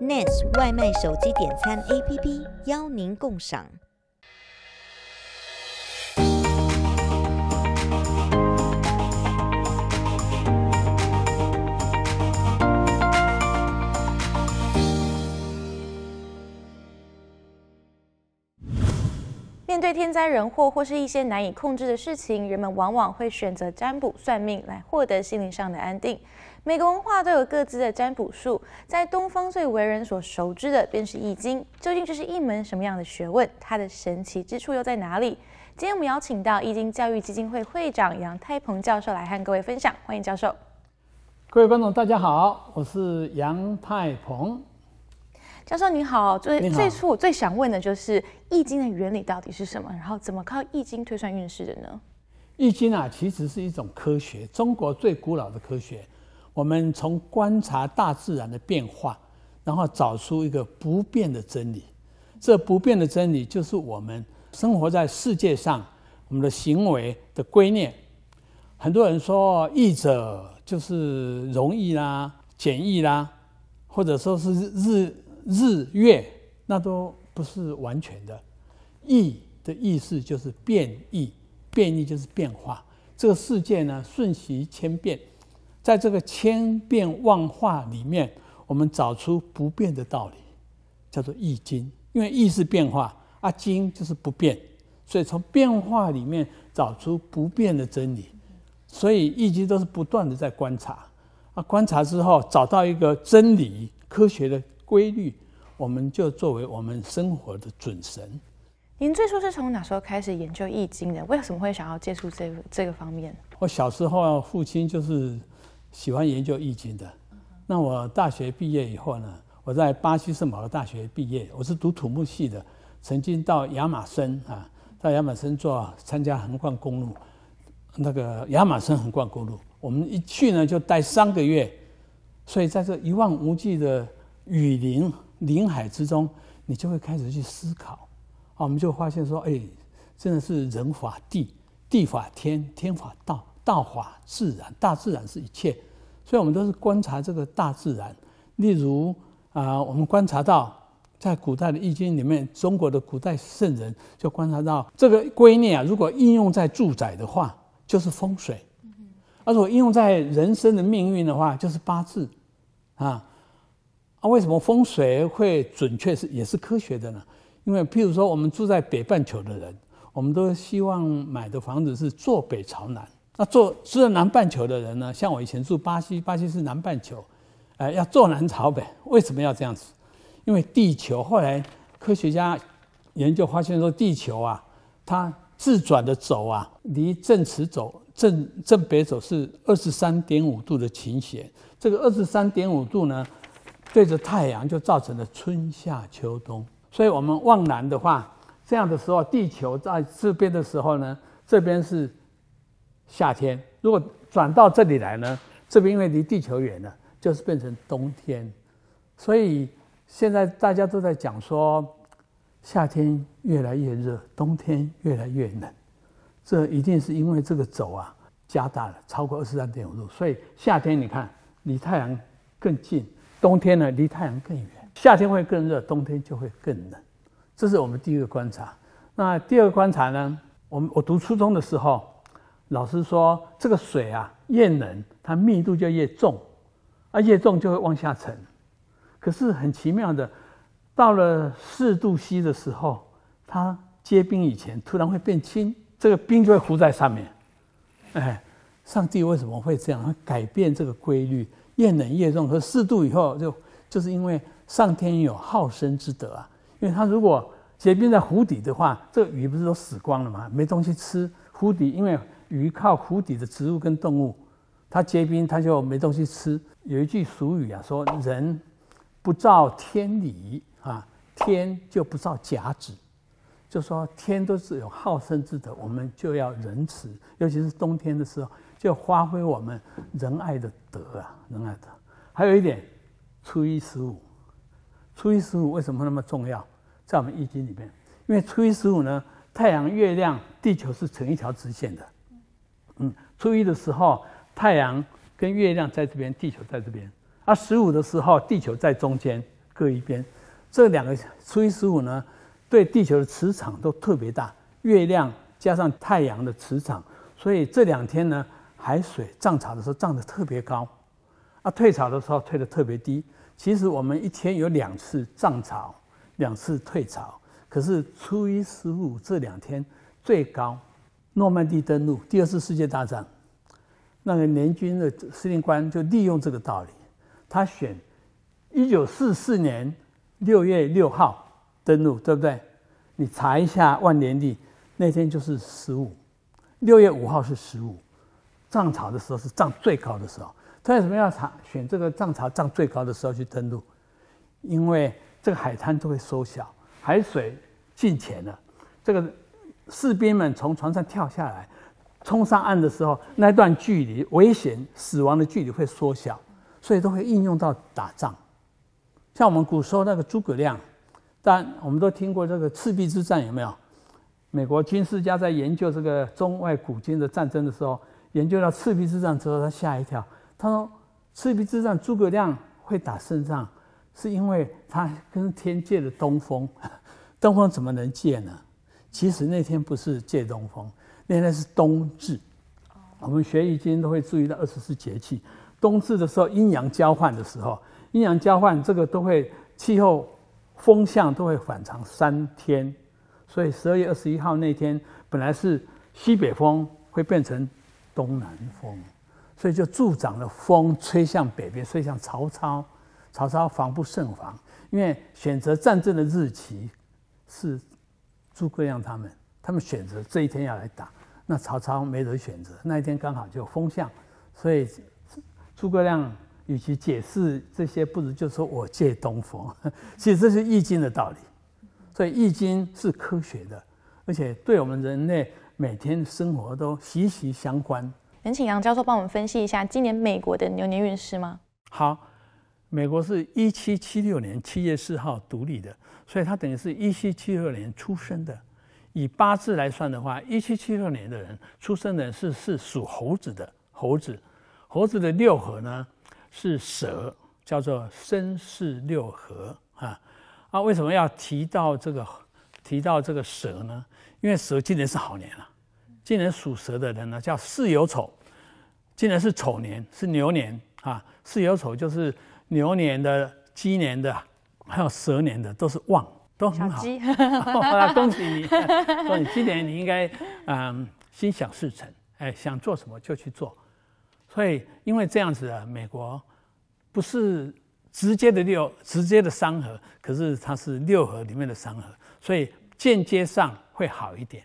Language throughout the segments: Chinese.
NES 外卖手机点餐 APP 邀您共赏。面对天灾人祸或是一些难以控制的事情，人们往往会选择占卜算命来获得心灵上的安定。每个文化都有各自的占卜术，在东方最为人所熟知的便是易经。究竟这是一门什么样的学问？它的神奇之处又在哪里？今天我们邀请到易经教育基金会会长杨太鹏教授来和各位分享，欢迎教授。各位观众，大家好，我是杨太鹏。教授你好，最最初我最想问的就是《易经》的原理到底是什么？然后怎么靠《易经》推算运势的呢？《易经》啊，其实是一种科学，中国最古老的科学。我们从观察大自然的变化，然后找出一个不变的真理。这不变的真理就是我们生活在世界上我们的行为的观念。很多人说易者就是容易啦、简易啦，或者说是日。日月那都不是完全的，易的意思就是变异，变异就是变化。这个世界呢，瞬息千变，在这个千变万化里面，我们找出不变的道理，叫做易经。因为易是变化，啊经就是不变，所以从变化里面找出不变的真理。所以易经都是不断的在观察，啊观察之后找到一个真理，科学的。规律，我们就作为我们生活的准绳。您最初是从哪时候开始研究易经的？为什么会想要接触这个这个方面？我小时候父亲就是喜欢研究易经的。那我大学毕业以后呢，我在巴西圣保罗大学毕业，我是读土木系的，曾经到亚马逊啊，到亚马逊做参加横贯公路，那个亚马逊横贯公路，我们一去呢就待三个月，所以在这一望无际的。雨林林海之中，你就会开始去思考，啊，我们就发现说，哎，真的是人法地，地法天，天法道，道法自然，大自然是一切，所以我们都是观察这个大自然。例如啊，我们观察到在古代的易经里面，中国的古代圣人就观察到这个观念啊，如果应用在住宅的话，就是风水；而如果应用在人生的命运的话，就是八字，啊。啊，为什么风水会准确是也是科学的呢？因为譬如说，我们住在北半球的人，我们都希望买的房子是坐北朝南。那坐住在南半球的人呢？像我以前住巴西，巴西是南半球，呃，要坐南朝北。为什么要这样子？因为地球后来科学家研究发现说，地球啊，它自转的轴啊，离正磁轴正正北轴是二十三点五度的倾斜。这个二十三点五度呢？对着太阳就造成了春夏秋冬，所以我们望南的话，这样的时候，地球在这边的时候呢，这边是夏天；如果转到这里来呢，这边因为离地球远了，就是变成冬天。所以现在大家都在讲说，夏天越来越热，冬天越来越冷，这一定是因为这个轴啊加大了，超过二十三点五度，所以夏天你看离太阳更近。冬天呢，离太阳更远，夏天会更热，冬天就会更冷，这是我们第一个观察。那第二个观察呢？我们我读初中的时候，老师说这个水啊越冷，它密度就越重，啊越重就会往下沉。可是很奇妙的，到了四度 C 的时候，它结冰以前突然会变轻，这个冰就会浮在上面。哎，上帝为什么会这样？会改变这个规律？越冷越重，和四度以后就就是因为上天有好生之德啊。因为它如果结冰在湖底的话，这个鱼不是都死光了吗？没东西吃。湖底因为鱼靠湖底的植物跟动物，它结冰它就没东西吃。有一句俗语啊，说人不照天理啊，天就不照甲子。就说天都是有好生之德，我们就要仁慈，尤其是冬天的时候。就发挥我们仁爱的德啊，仁爱德。还有一点，初一十五，初一十五为什么那么重要？在我们易经里面，因为初一十五呢，太阳、月亮、地球是成一条直线的。嗯，初一的时候，太阳跟月亮在这边，地球在这边；而十五的时候，地球在中间，各一边。这两个初一十五呢，对地球的磁场都特别大，月亮加上太阳的磁场，所以这两天呢，海水涨潮的时候涨得特别高，啊，退潮的时候退得特别低。其实我们一天有两次涨潮，两次退潮，可是初一十五这两天最高。诺曼底登陆，第二次世界大战，那个联军的司令官就利用这个道理，他选一九四四年六月六号登陆，对不对？你查一下万年历，那天就是十五，六月五号是十五，涨潮的时候是涨最高的时候。他为什么要查选这个涨潮涨最高的时候去登陆？因为这个海滩都会缩小，海水进浅了，这个。士兵们从船上跳下来，冲上岸的时候，那段距离危险、死亡的距离会缩小，所以都会应用到打仗。像我们古时候那个诸葛亮，但我们都听过这个赤壁之战，有没有？美国军事家在研究这个中外古今的战争的时候，研究到赤壁之战之后，他吓一跳，他说：“赤壁之战，诸葛亮会打胜仗，是因为他跟天借的东风，东风怎么能借呢？”其实那天不是借东风，那天是冬至。我们学易经都会注意到二十四节气。冬至的时候，阴阳交换的时候，阴阳交换这个都会气候风向都会反常三天。所以十二月二十一号那天本来是西北风，会变成东南风，所以就助长了风吹向北边，吹向曹操。曹操防不胜防，因为选择战争的日期是。诸葛亮他们，他们选择这一天要来打，那曹操没得选择。那一天刚好就风向，所以诸葛亮与其解释这些，不如就说我借东风。其实这是易经的道理，所以易经是科学的，而且对我们人类每天生活都息息相关。能请杨教授帮我们分析一下今年美国的牛年运势吗？好，美国是一七七六年七月四号独立的。所以他等于是一七七六年出生的，以八字来算的话，一七七六年的人出生的人是是属猴子的猴子，猴子的六合呢是蛇，叫做申巳六合啊。啊，为什么要提到这个提到这个蛇呢？因为蛇今年是好年了，今年属蛇的人呢叫巳酉丑，今年是丑年是牛年啊，巳酉丑就是牛年的鸡年的。还有蛇年的都是旺，都很好。哦、恭喜你！说你今年你应该嗯心想事成，哎，想做什么就去做。所以因为这样子啊，美国不是直接的六直接的三合，可是它是六合里面的三合，所以间接上会好一点。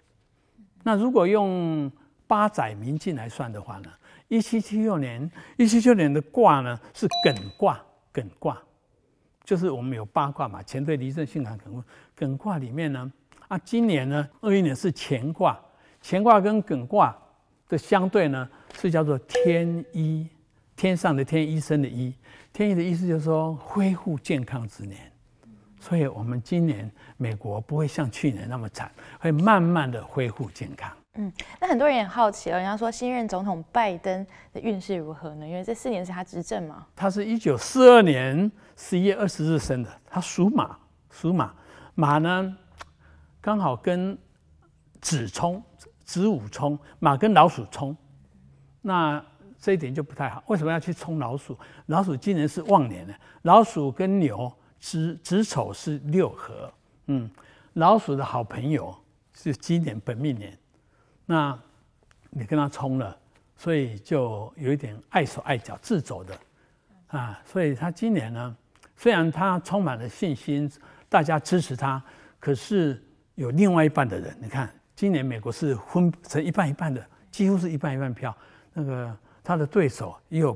那如果用八载明镜来算的话呢，一七七六年一七七六年的卦呢是艮卦，艮卦。就是我们有八卦嘛，乾兑离震巽坎艮艮卦里面呢，啊，今年呢，二一年是乾卦，乾卦跟艮卦的相对呢，是叫做天医，天上的天，医生的医，天医的意思就是说恢复健康之年，所以我们今年美国不会像去年那么惨，会慢慢的恢复健康。嗯，那很多人也好奇了，人家说新任总统拜登的运势如何呢？因为这四年是他执政嘛。他是一九四二年十一月二十日生的，他属马，属马，马呢刚好跟子冲，子午冲，马跟老鼠冲，那这一点就不太好。为什么要去冲老鼠？老鼠今年是旺年呢，老鼠跟牛子子丑是六合，嗯，老鼠的好朋友是今年本命年。那，你跟他冲了，所以就有一点碍手碍脚、自走的，啊，所以他今年呢，虽然他充满了信心，大家支持他，可是有另外一半的人，你看，今年美国是分成一半一半的，几乎是一半一半票，那个他的对手也有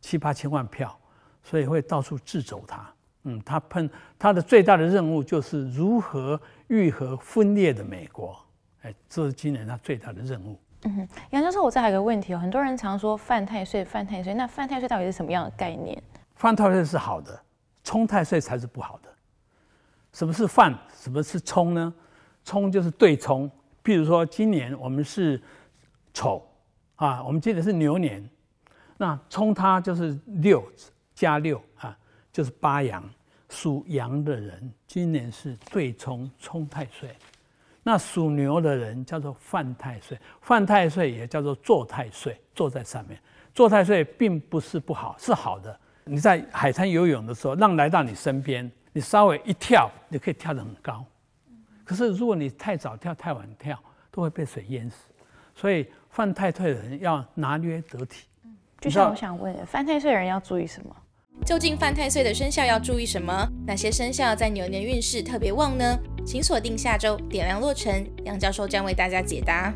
七八千万票，所以会到处掣肘他。嗯，他碰他的最大的任务就是如何愈合分裂的美国。哎，这是今年他最大的任务。嗯哼，杨教授，我再还有一个问题哦，很多人常说犯太岁，犯太岁，那犯太岁到底是什么样的概念？犯太岁是好的，冲太岁才是不好的。什么是犯？什么是冲呢？冲就是对冲。譬如说，今年我们是丑啊，我们今年是牛年，那冲它就是六加六啊，就是八阳，属羊的人今年是对冲冲太岁，那属牛的人叫做犯太岁，犯太岁也叫做坐太岁，坐在上面。坐太岁并不是不好，是好的。你在海滩游泳的时候，浪来到你身边，你稍微一跳，你可以跳得很高。可是如果你太早跳、太晚跳，都会被水淹死。所以犯太岁的人要拿捏得体。就像我想问的，犯太岁的人要注意什么？究竟犯太岁的生肖要注意什么？哪些生肖在牛年运势特别旺呢？请锁定下周点亮落成，杨教授将为大家解答。